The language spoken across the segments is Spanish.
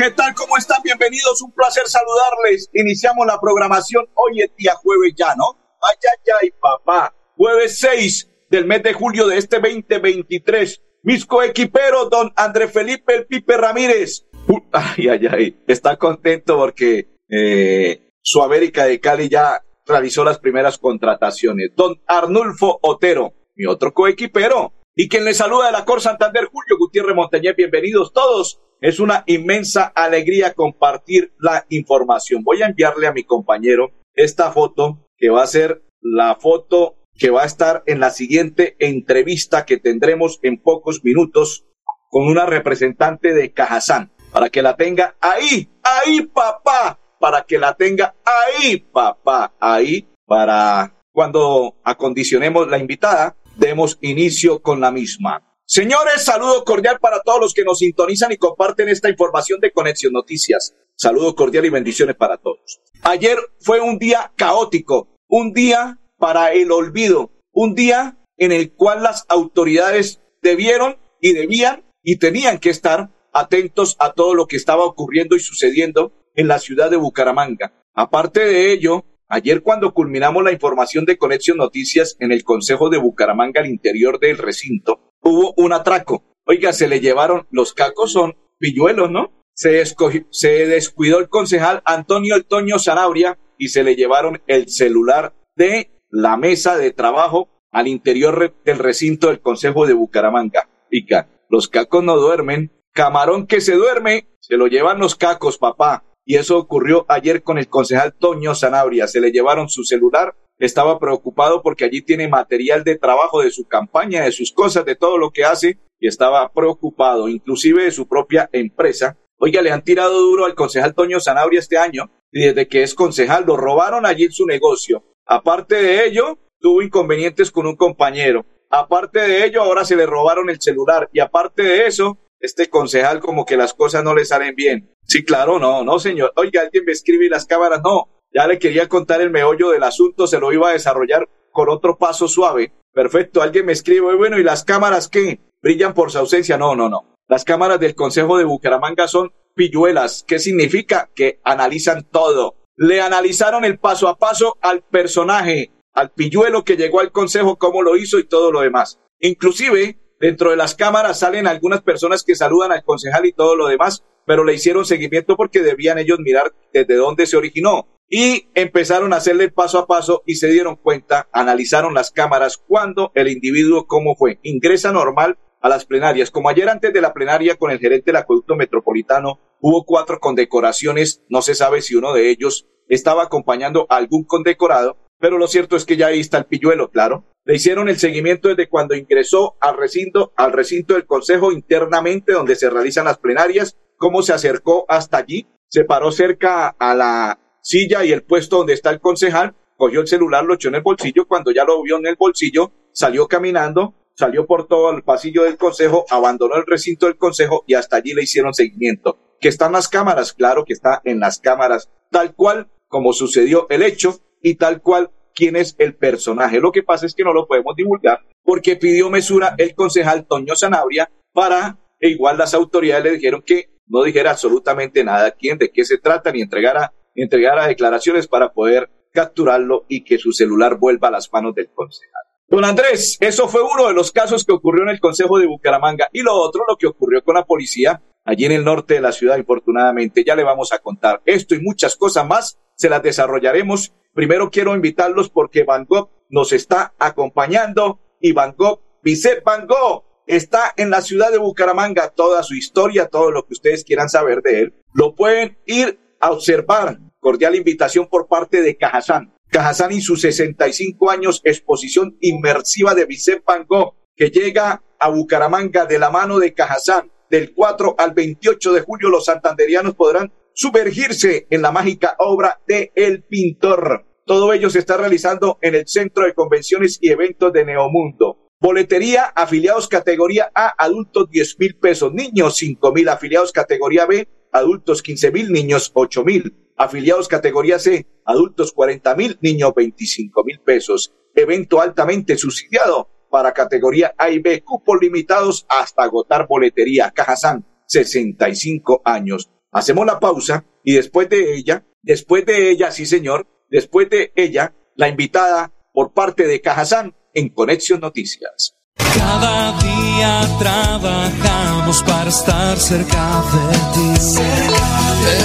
¿Qué tal? ¿Cómo están? Bienvenidos, un placer saludarles. Iniciamos la programación hoy es día jueves ya, ¿no? Ay, ay, ay, papá jueves 6 del mes de julio de este 2023. Mis coequiperos, don André Felipe El Pipe Ramírez. ay, ay, ay. Está contento porque eh, su América de Cali ya realizó las primeras contrataciones. Don Arnulfo Otero, mi otro coequipero. Y quien le saluda de la Cor Santander, Julio Gutiérrez Montañez. Bienvenidos todos. Es una inmensa alegría compartir la información. Voy a enviarle a mi compañero esta foto que va a ser la foto que va a estar en la siguiente entrevista que tendremos en pocos minutos con una representante de Cajazán, para que la tenga ahí, ahí papá, para que la tenga ahí papá, ahí, para cuando acondicionemos la invitada, demos inicio con la misma. Señores, saludo cordial para todos los que nos sintonizan y comparten esta información de Conexión Noticias. Saludo cordial y bendiciones para todos. Ayer fue un día caótico, un día para el olvido, un día en el cual las autoridades debieron y debían y tenían que estar atentos a todo lo que estaba ocurriendo y sucediendo en la ciudad de Bucaramanga. Aparte de ello, ayer cuando culminamos la información de Conexión Noticias en el Consejo de Bucaramanga al interior del recinto, hubo un atraco. Oiga, se le llevaron, los cacos son pilluelos, ¿no? Se, se descuidó el concejal Antonio El Toño Zanabria y se le llevaron el celular de la mesa de trabajo al interior del recinto del Consejo de Bucaramanga. Pica, los cacos no duermen. Camarón que se duerme, se lo llevan los cacos, papá. Y eso ocurrió ayer con el concejal Toño Sanabria. Se le llevaron su celular. Estaba preocupado porque allí tiene material de trabajo de su campaña, de sus cosas, de todo lo que hace. Y estaba preocupado, inclusive de su propia empresa. Oiga, le han tirado duro al concejal Toño Sanabria este año. Y desde que es concejal, lo robaron allí en su negocio Aparte de ello, tuvo inconvenientes con un compañero. Aparte de ello, ahora se le robaron el celular. Y aparte de eso, este concejal como que las cosas no le salen bien. Sí, claro, no, no, señor. Oiga, alguien me escribe las cámaras no. Ya le quería contar el meollo del asunto, se lo iba a desarrollar con otro paso suave. Perfecto, alguien me escribe, bueno, ¿y las cámaras qué? ¿Brillan por su ausencia? No, no, no. Las cámaras del Consejo de Bucaramanga son pilluelas. ¿Qué significa? Que analizan todo le analizaron el paso a paso al personaje, al pilluelo que llegó al consejo, cómo lo hizo y todo lo demás. Inclusive, dentro de las cámaras salen algunas personas que saludan al concejal y todo lo demás, pero le hicieron seguimiento porque debían ellos mirar desde dónde se originó. Y empezaron a hacerle paso a paso y se dieron cuenta, analizaron las cámaras cuando el individuo, cómo fue. Ingresa normal a las plenarias. Como ayer antes de la plenaria con el gerente del acueducto metropolitano, hubo cuatro condecoraciones, no se sabe si uno de ellos estaba acompañando a algún condecorado, pero lo cierto es que ya ahí está el pilluelo, claro. Le hicieron el seguimiento desde cuando ingresó al recinto, al recinto del Consejo internamente donde se realizan las plenarias, cómo se acercó hasta allí, se paró cerca a la silla y el puesto donde está el concejal, cogió el celular, lo echó en el bolsillo, cuando ya lo vio en el bolsillo, salió caminando, salió por todo el pasillo del consejo, abandonó el recinto del consejo y hasta allí le hicieron seguimiento. ¿Que están las cámaras? Claro que está en las cámaras, tal cual como sucedió el hecho y tal cual quién es el personaje. Lo que pasa es que no lo podemos divulgar porque pidió mesura el concejal Toño Sanabria para, e igual las autoridades le dijeron que no dijera absolutamente nada quién, de qué se trata, ni entregara, entregara declaraciones para poder capturarlo y que su celular vuelva a las manos del concejal. Don Andrés, eso fue uno de los casos que ocurrió en el Consejo de Bucaramanga. Y lo otro, lo que ocurrió con la policía allí en el norte de la ciudad, infortunadamente. Ya le vamos a contar esto y muchas cosas más, se las desarrollaremos. Primero quiero invitarlos porque Van Gogh nos está acompañando y Van Gogh, Vicente Van Gogh, está en la ciudad de Bucaramanga. Toda su historia, todo lo que ustedes quieran saber de él, lo pueden ir a observar. Cordial invitación por parte de Cajazán. Cajazán y sus 65 años, exposición inmersiva de Vicente Van Gogh, que llega a Bucaramanga de la mano de Cajazán. Del 4 al 28 de julio los santanderianos podrán sumergirse en la mágica obra de El Pintor. Todo ello se está realizando en el Centro de Convenciones y Eventos de Neomundo. Boletería, afiliados categoría A, adultos 10 mil pesos, niños 5 mil, afiliados categoría B, adultos 15 mil, niños 8 mil, afiliados categoría C, adultos 40 mil, niños 25 mil pesos. Evento altamente subsidiado para categoría A y B, cupos limitados hasta agotar boletería. Cajazán, 65 años. Hacemos la pausa y después de ella, después de ella, sí señor, después de ella, la invitada por parte de Cajazán en Conexión Noticias. Cada día trabajamos para estar cerca de ti.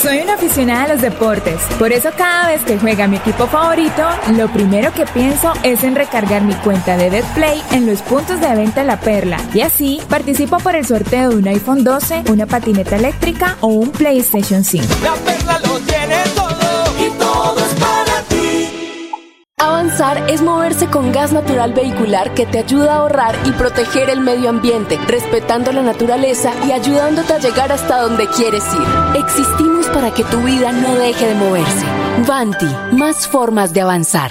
Soy una aficionada a los deportes. Por eso cada vez que juega mi equipo favorito, lo primero que pienso es en recargar mi cuenta de BetPlay en los puntos de venta La Perla. Y así participo por el sorteo de un iPhone 12, una patineta eléctrica o un PlayStation 5. La perla lo tiene todo. Avanzar es moverse con gas natural vehicular que te ayuda a ahorrar y proteger el medio ambiente, respetando la naturaleza y ayudándote a llegar hasta donde quieres ir. Existimos para que tu vida no deje de moverse. Vanti, más formas de avanzar.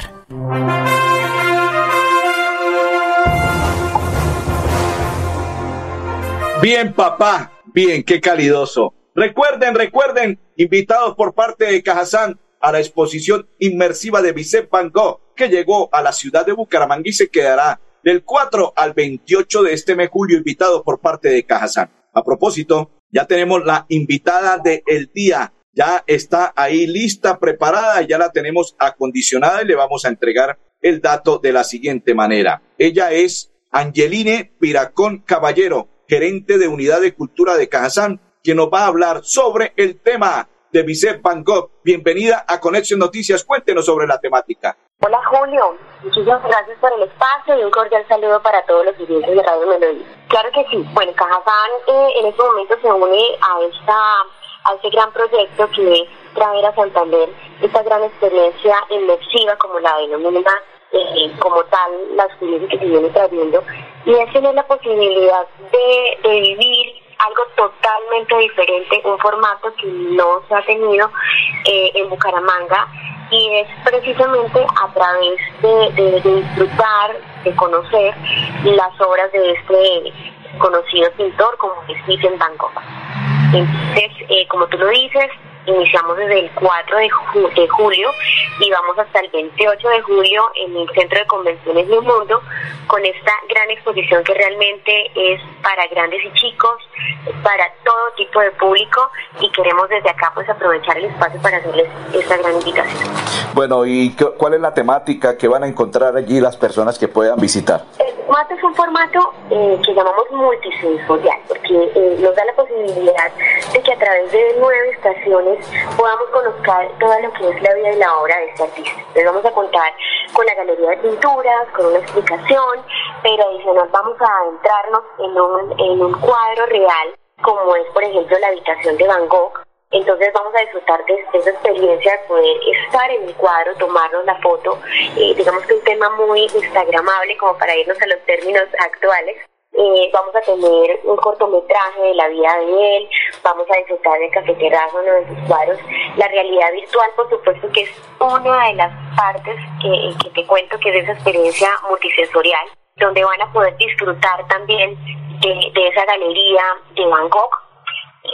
Bien, papá. Bien, qué calidoso. Recuerden, recuerden, invitados por parte de Cajazán a la exposición inmersiva de Vicente Van Gogh, que llegó a la ciudad de Bucaramanga y se quedará del 4 al 28 de este mes julio, invitados por parte de Cajazán. A propósito, ya tenemos la invitada del día. Ya está ahí lista, preparada, ya la tenemos acondicionada y le vamos a entregar el dato de la siguiente manera. Ella es Angeline Piracón Caballero, gerente de Unidad de Cultura de Cajazán, quien nos va a hablar sobre el tema de Vicente Van Gogh. Bienvenida a Conexión Noticias. Cuéntenos sobre la temática. Hola Julio, muchísimas gracias por el espacio y un cordial saludo para todos los clientes de Radio Melodía. Claro que sí, bueno, Cajazán eh, en este momento se une a esta a este gran proyecto que es traer a Santander esta gran experiencia inmersiva como la denomina eh, como tal la experiencia que se viene trayendo y es tener la posibilidad de vivir algo totalmente diferente, un formato que no se ha tenido eh, en Bucaramanga y es precisamente a través de, de- de disfrutar, de conocer las obras de este conocido pintor como es Vincent Van Gogh. Entonces, eh, como tú lo dices, iniciamos desde el 4 de, ju- de julio y vamos hasta el 28 de julio en el Centro de Convenciones del Mundo con esta gran exposición que realmente es para grandes y chicos, para todo tipo de público y queremos desde acá pues aprovechar el espacio para hacerles esta gran invitación. Bueno, ¿y cuál es la temática que van a encontrar allí las personas que puedan visitar? El formato es un formato eh, que llamamos multisensorial, porque eh, nos da la posibilidad de que a través de nueve estaciones podamos conocer toda lo que es la vida y la obra de este artista. Les vamos a contar con la galería de pinturas, con una explicación, pero adicional vamos a adentrarnos en un, en un cuadro real, como es por ejemplo la habitación de Van Gogh, entonces vamos a disfrutar de, de esa experiencia de poder estar en el cuadro, tomarnos la foto, eh, digamos que un tema muy instagramable como para irnos a los términos actuales. Eh, vamos a tener un cortometraje de la vida de él, vamos a disfrutar del cafeterazo, uno de sus cuadros. La realidad virtual, por supuesto, que es una de las partes que, te cuento que es esa experiencia multisensorial, donde van a poder disfrutar también de, de esa galería de Van Gogh,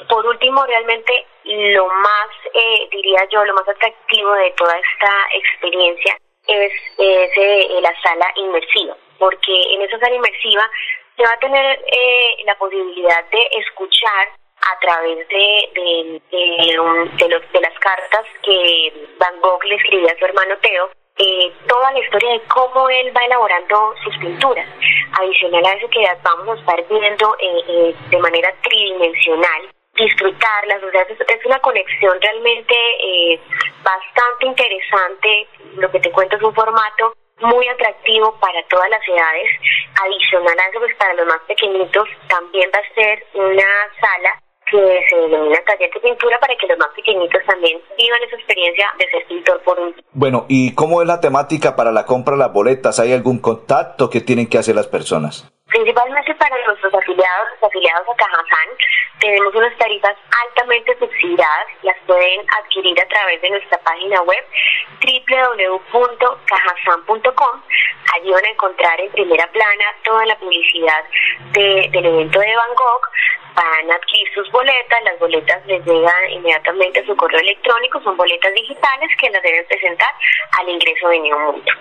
por último, realmente lo más, eh, diría yo, lo más atractivo de toda esta experiencia es, es, eh, la sala inmersiva, porque en esa sala inmersiva se va a tener eh, la posibilidad de escuchar a través de, de, de, los, de las cartas que Van Gogh le escribía a su hermano Teo, eh, toda la historia de cómo él va elaborando sus pinturas. Adicional a eso que vamos a estar viendo eh, eh, de manera tridimensional, disfrutarlas, o sea, es, una conexión realmente bastante interesante. Lo que te cuento es un formato muy atractivo para todas las edades. Adicional a eso, pues para los más pequeñitos también va a ser una sala que se denomina taller de pintura para que los más pequeñitos también vivan esa experiencia de ser pintor por un Bueno, ¿y cómo es la temática para la compra de las boletas? ¿Hay algún contacto que tienen que hacer las personas? Principalmente para nuestros afiliados, afiliados a Cajazán, tenemos unas tarifas altamente subsidiadas, las pueden adquirir a través de nuestra página web www.cajazán.com. Allí van a encontrar en primera plana toda la publicidad del evento de Van Gogh, van a adquirir sus boletas, las boletas les llegan inmediatamente a su correo electrónico, son boletas digitales que las deben presentar al ingreso de Mundo.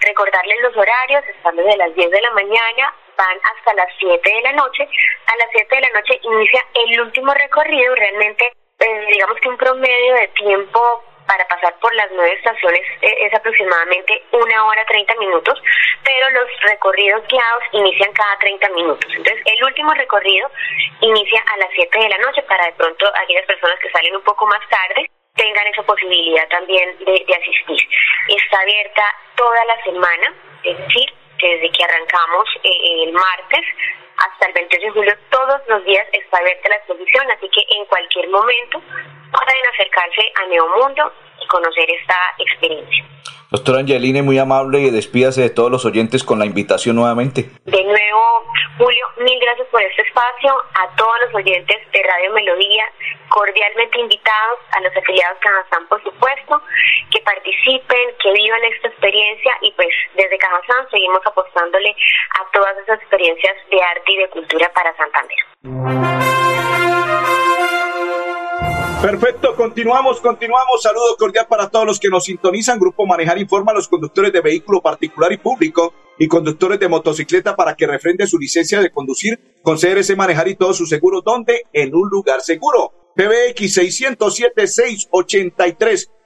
Recordarles los horarios, están desde las 10 de la mañana, van hasta las 7 de la noche. A las 7 de la noche inicia el último recorrido, realmente eh, digamos que un promedio de tiempo para pasar por las nueve estaciones eh, es aproximadamente una hora 30 minutos, pero los recorridos guiados inician cada 30 minutos. Entonces, el último recorrido inicia a las 7 de la noche para de pronto aquellas personas que salen un poco más tarde tengan esa posibilidad también de, asistir. Está abierta toda la semana, es decir, desde que arrancamos eh, el martes hasta el 28 de julio, todos los días está abierta la exposición, así que en cualquier momento pueden acercarse a Neomundo y conocer esta experiencia. Doctora Angeline, muy amable y despídase de todos los oyentes con la invitación nuevamente. De nuevo, Julio, mil gracias por este espacio. A todos los oyentes de Radio Melodía, cordialmente invitados, a los afiliados Cajazán, por supuesto, que participen, que vivan esta experiencia y pues desde Cajazán seguimos apostándole a todas esas experiencias de arte y de cultura para Santander. Perfecto, continuamos, continuamos. Saludo cordial para todos los que nos sintonizan. Grupo Manejar informa a los conductores de vehículo particular y público y conductores de motocicleta para que refrende su licencia de conducir con Manejar y todo su seguro. ¿Dónde? En un lugar seguro. PBX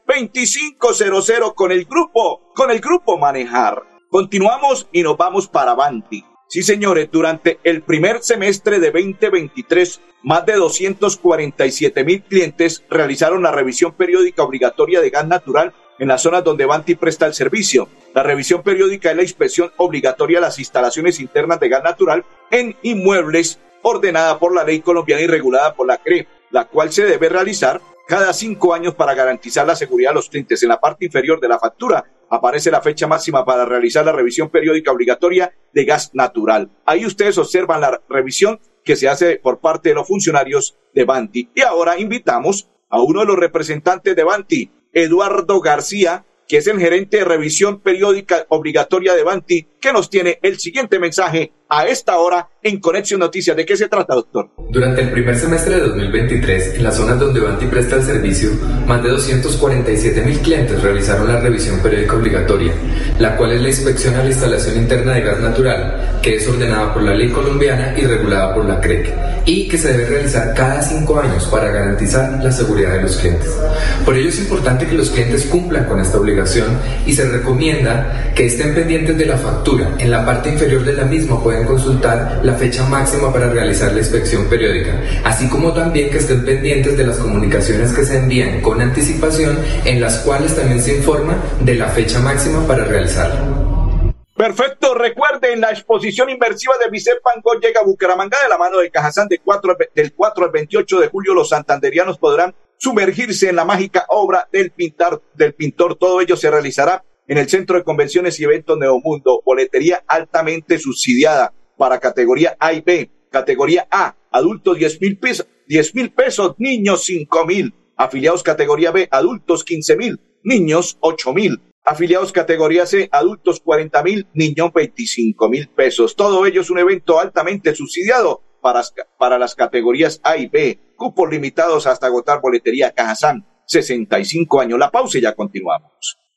607-683-2500 con el grupo, con el grupo Manejar. Continuamos y nos vamos para Banti. Sí, señores, durante el primer semestre de 2023, más de 247 mil clientes realizaron la revisión periódica obligatoria de gas natural en las zonas donde Banti presta el servicio. La revisión periódica es la inspección obligatoria a las instalaciones internas de gas natural en inmuebles ordenada por la ley colombiana y regulada por la CRE, la cual se debe realizar cada cinco años para garantizar la seguridad de los clientes. En la parte inferior de la factura aparece la fecha máxima para realizar la revisión periódica obligatoria de gas natural. Ahí ustedes observan la revisión que se hace por parte de los funcionarios de Banti. Y ahora invitamos a uno de los representantes de Banti, Eduardo García, que es el gerente de revisión periódica obligatoria de Banti, que nos tiene el siguiente mensaje a esta hora en Conexión Noticias. ¿De qué se trata, doctor? Durante el primer semestre de 2023, en las zonas donde Banti presta el servicio, más de 247 mil clientes realizaron la revisión periódica obligatoria, la cual es la inspección a la instalación interna de gas natural, que es ordenada por la ley colombiana y regulada por la CREC, y que se debe realizar cada cinco años para garantizar la seguridad de los clientes. Por ello es importante que los clientes cumplan con esta obligación y se recomienda que estén pendientes de la factura. En la parte inferior de la misma pueden consultar la fecha máxima para realizar la inspección periódica, así como también que estén pendientes de las comunicaciones que se envían con anticipación en las cuales también se informa de la fecha máxima para realizarla. Perfecto, recuerden la exposición inmersiva de Vicente Van llega a Bucaramanga de la mano de Cajazán de 4, del 4 al 28 de julio. Los santanderianos podrán sumergirse en la mágica obra del, pintar, del pintor. Todo ello se realizará en el Centro de Convenciones y Eventos Neomundo. Boletería altamente subsidiada para categoría A y B. Categoría A, adultos 10 mil pesos, 10 mil pesos, niños 5 mil. Afiliados categoría B, adultos 15 mil, niños 8 mil. Afiliados categoría C, adultos 40 mil, niños 25 mil pesos. Todo ello es un evento altamente subsidiado para, para las categorías A y B. Cupos limitados hasta agotar boletería Cajazán. 65 años. La pausa y ya continuamos.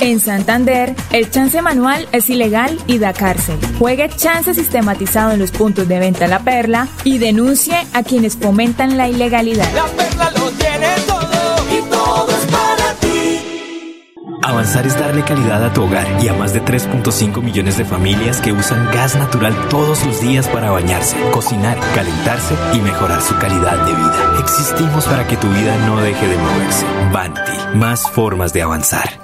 En Santander, el chance manual es ilegal y da cárcel. Juegue chance sistematizado en los puntos de venta La Perla y denuncie a quienes fomentan la ilegalidad. La perla lo tiene todo y todo es para ti. Avanzar es darle calidad a tu hogar y a más de 3.5 millones de familias que usan gas natural todos los días para bañarse, cocinar, calentarse y mejorar su calidad de vida. Existimos para que tu vida no deje de moverse. Banti, más formas de avanzar.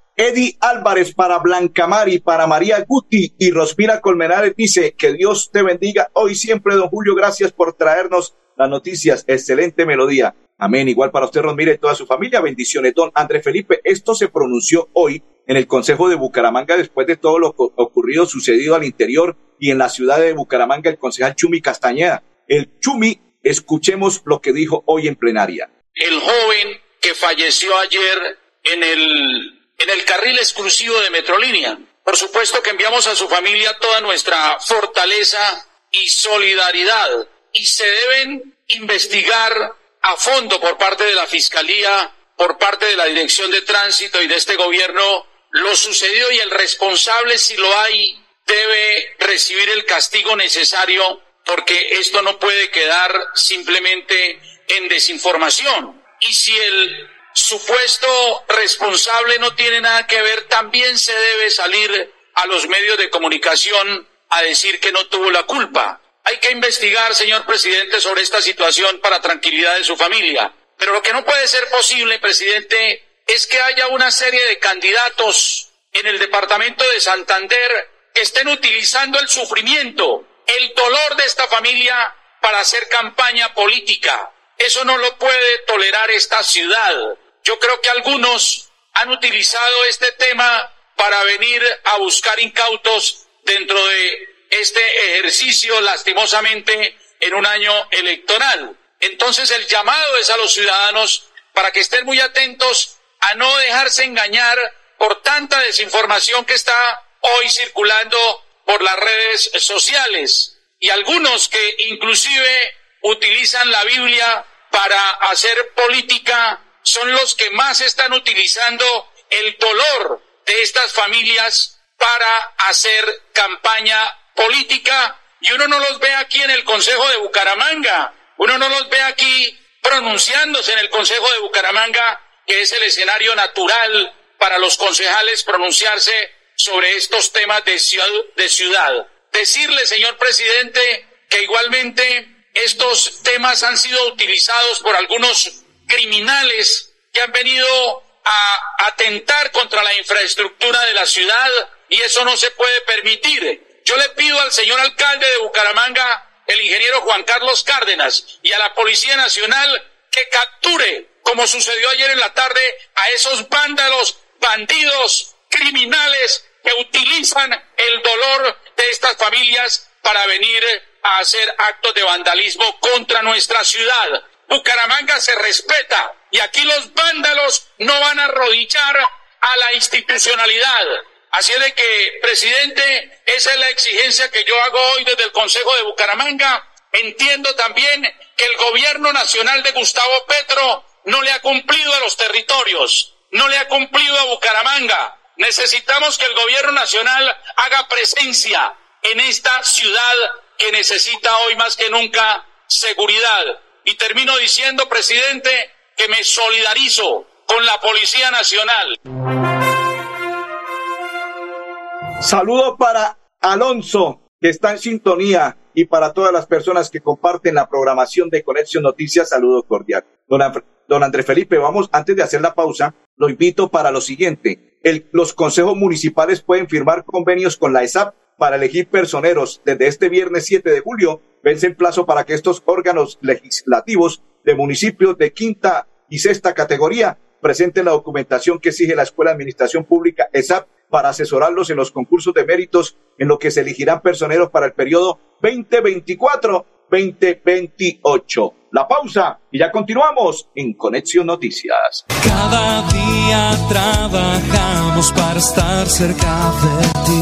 Eddie Álvarez, para Blanca Mari, para María Guti y Rospira Colmenares dice que Dios te bendiga hoy siempre, don Julio, gracias por traernos las noticias, excelente melodía. Amén, igual para usted, Rosmira y toda su familia, bendiciones. Don André Felipe, esto se pronunció hoy en el Consejo de Bucaramanga después de todo lo ocurrido, sucedido al interior y en la ciudad de Bucaramanga, el concejal Chumi Castañeda. El Chumi, escuchemos lo que dijo hoy en plenaria. El joven que falleció ayer en el en el carril exclusivo de Metrolínea. Por supuesto que enviamos a su familia toda nuestra fortaleza y solidaridad y se deben investigar a fondo por parte de la Fiscalía, por parte de la Dirección de Tránsito y de este gobierno lo sucedido y el responsable, si lo hay, debe recibir el castigo necesario porque esto no puede quedar simplemente en desinformación. Y si el supuesto responsable no tiene nada que ver, también se debe salir a los medios de comunicación a decir que no tuvo la culpa. Hay que investigar, señor presidente, sobre esta situación para tranquilidad de su familia. Pero lo que no puede ser posible, presidente, es que haya una serie de candidatos en el departamento de Santander que estén utilizando el sufrimiento, el dolor de esta familia para hacer campaña política. Eso no lo puede tolerar esta ciudad. Yo creo que algunos han utilizado este tema para venir a buscar incautos dentro de este ejercicio, lastimosamente, en un año electoral. Entonces el llamado es a los ciudadanos para que estén muy atentos a no dejarse engañar por tanta desinformación que está hoy circulando por las redes sociales y algunos que inclusive utilizan la Biblia para hacer política son los que más están utilizando el dolor de estas familias para hacer campaña política y uno no los ve aquí en el Consejo de Bucaramanga, uno no los ve aquí pronunciándose en el Consejo de Bucaramanga, que es el escenario natural para los concejales pronunciarse sobre estos temas de ciudad. De ciudad. Decirle, señor presidente, que igualmente estos temas han sido utilizados por algunos criminales que han venido a atentar contra la infraestructura de la ciudad y eso no se puede permitir. Yo le pido al señor alcalde de Bucaramanga, el ingeniero Juan Carlos Cárdenas, y a la Policía Nacional que capture, como sucedió ayer en la tarde, a esos vándalos, bandidos, criminales que utilizan el dolor de estas familias para venir a hacer actos de vandalismo contra nuestra ciudad. Bucaramanga se respeta y aquí los vándalos no van a arrodillar a la institucionalidad. Así de que, presidente, esa es la exigencia que yo hago hoy desde el Consejo de Bucaramanga. Entiendo también que el gobierno nacional de Gustavo Petro no le ha cumplido a los territorios, no le ha cumplido a Bucaramanga, Necesitamos que el gobierno nacional haga presencia en esta ciudad que necesita hoy más que nunca seguridad. Y termino diciendo, presidente, que me solidarizo con la Policía Nacional. Saludo para Alonso, que está en sintonía, y para todas las personas que comparten la programación de Conexión Noticias, saludo cordial. Don, Andrés Felipe, vamos, antes de hacer la pausa, lo invito para lo siguiente. los consejos municipales pueden firmar convenios con la ESAP para elegir personeros. Desde este viernes 7 de julio, vence el plazo para que estos órganos legislativos de municipios de quinta y sexta categoría presenten la documentación que exige la Escuela de Administración Pública ESAP para asesorarlos en los concursos de méritos en lo que se elegirán personeros para el periodo 2024-2028. La pausa y ya continuamos en Conexión Noticias. Cada día trabajamos para estar cerca de ti.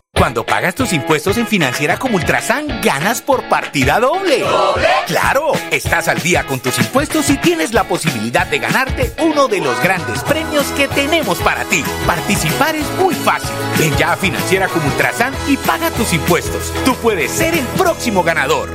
Cuando pagas tus impuestos en Financiera como Ultrasan, ganas por partida doble. ¿Doble? ¡Claro! Estás al día con tus impuestos y tienes la posibilidad de ganarte uno de los grandes premios que tenemos para ti. Participar es muy fácil. Ven ya a Financiera como Ultrasan y paga tus impuestos. Tú puedes ser el próximo ganador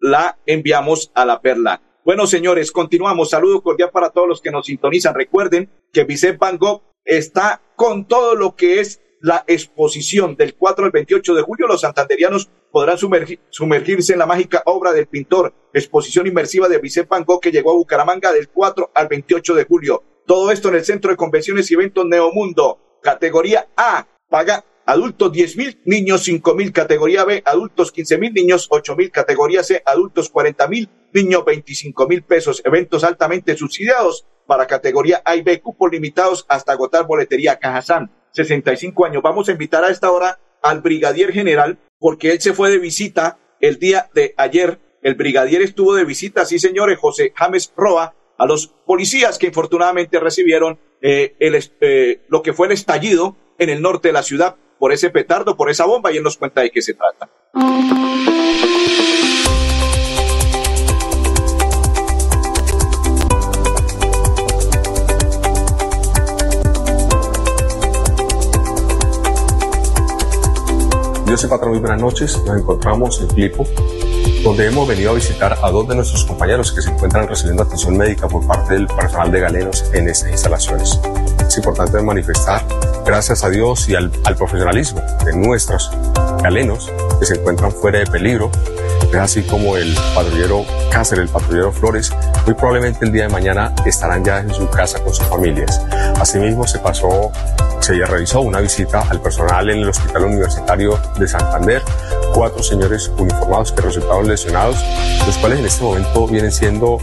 la enviamos a la perla. Bueno, señores, continuamos. Saludo cordial para todos los que nos sintonizan. Recuerden que Vicente Van Gogh está con todo lo que es la exposición del 4 al 28 de julio. Los santanderianos podrán sumergirse en la mágica obra del pintor, exposición inmersiva de Vicente Van que llegó a Bucaramanga del 4 al 28 de julio. Todo esto en el Centro de Convenciones y Eventos Neomundo. Categoría A. Paga adultos 10 mil, niños 5 mil, categoría B, adultos 15 mil, niños 8 mil, categoría C, adultos 40 mil, niños 25 mil pesos, eventos altamente subsidiados para categoría A y B, cupos limitados hasta agotar boletería Cajazán, 65 años. Vamos a invitar a esta hora al brigadier general porque él se fue de visita el día de ayer. El brigadier estuvo de visita, sí señores, José James Roa, a los policías que infortunadamente recibieron eh, el, eh, lo que fue el estallido en el norte de la ciudad por ese petardo, por esa bomba, y él nos cuenta de qué se trata. Y patrón, muy buenas noches. Nos encontramos en Filipo, donde hemos venido a visitar a dos de nuestros compañeros que se encuentran recibiendo atención médica por parte del personal de Galenos en estas instalaciones. Es importante manifestar gracias a Dios y al, profesionalismo de nuestros galenos que se encuentran fuera de peligro, es así como el patrullero Cáceres, el patrullero Flores, muy probablemente el día de mañana estarán ya en su casa con sus familias. Asimismo, se pasó, se realizó una visita al personal en el Hospital Universitario de Santander, cuatro señores uniformados que resultaron lesionados, los cuales en este momento vienen siendo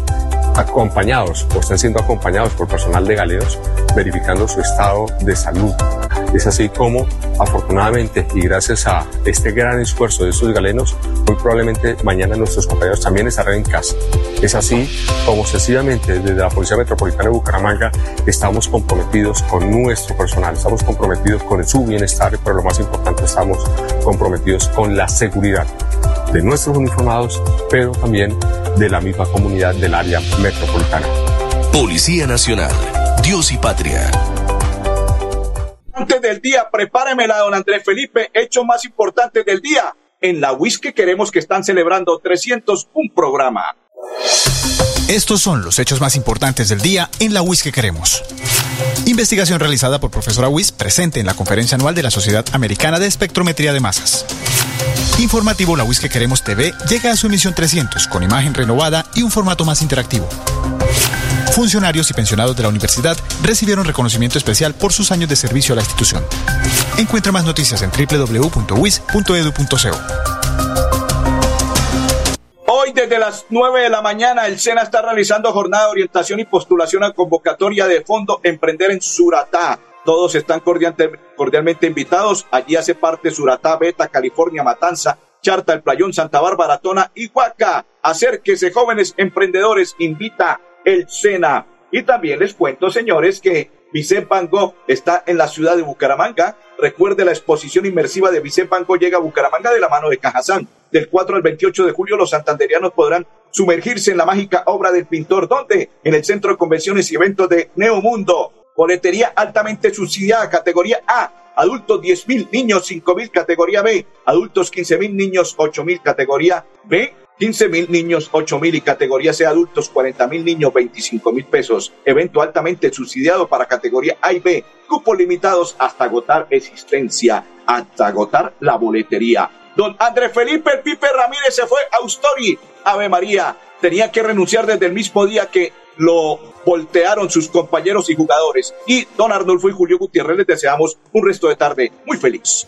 acompañados o están siendo acompañados por personal de galenos verificando su estado de salud. Es así como, afortunadamente, y gracias a este gran esfuerzo de estos galenos, muy probablemente mañana nuestros compañeros también estarán en casa. Es así como, sencillamente, desde la Policía Metropolitana de Bucaramanga estamos comprometidos con nuestro personal, estamos comprometidos con su bienestar, pero lo más importante, estamos comprometidos con la seguridad de nuestros uniformados, pero también de la misma comunidad del área metropolitana. Policía Nacional, Dios y Patria. Antes del día, prepáremela, don Andrés Felipe, hechos más importantes del día. En la Whisky queremos que están celebrando 301 programa. Estos son los hechos más importantes del día en la WIS que queremos. Investigación realizada por profesora WIS presente en la conferencia anual de la Sociedad Americana de Espectrometría de Masas. Informativo La WIS que queremos TV llega a su emisión 300 con imagen renovada y un formato más interactivo. Funcionarios y pensionados de la universidad recibieron reconocimiento especial por sus años de servicio a la institución. Encuentra más noticias en www.wis.edu.co. Hoy desde las 9 de la mañana el SENA está realizando jornada de orientación y postulación a convocatoria de fondo Emprender en Suratá. Todos están cordialmente invitados. Allí hace parte Suratá, Beta, California, Matanza, Charta, El Playón, Santa Bárbara, Tona y Huaca. Acérquese, jóvenes emprendedores, invita el SENA. Y también les cuento, señores, que Vicente Van está en la ciudad de Bucaramanga. Recuerde la exposición inmersiva de Vicente Van llega a Bucaramanga de la mano de Cajazán. Del 4 al 28 de julio los santanderianos podrán sumergirse en la mágica obra del pintor. ¿Dónde? En el Centro de Convenciones y Eventos de Neomundo. Boletería altamente subsidiada, categoría A. Adultos 10 mil, niños 5 mil, categoría B. Adultos 15 mil, niños 8 mil, categoría B. 15 mil niños, 8 mil y categoría C adultos, 40 mil niños, 25 mil pesos. Evento altamente subsidiado para categoría A y B. Cupos limitados hasta agotar existencia, hasta agotar la boletería. Don Andrés Felipe el Pipe Ramírez se fue a Ustori. Ave María, tenía que renunciar desde el mismo día que lo voltearon sus compañeros y jugadores. Y don Arnulfo y Julio Gutiérrez les deseamos un resto de tarde muy feliz.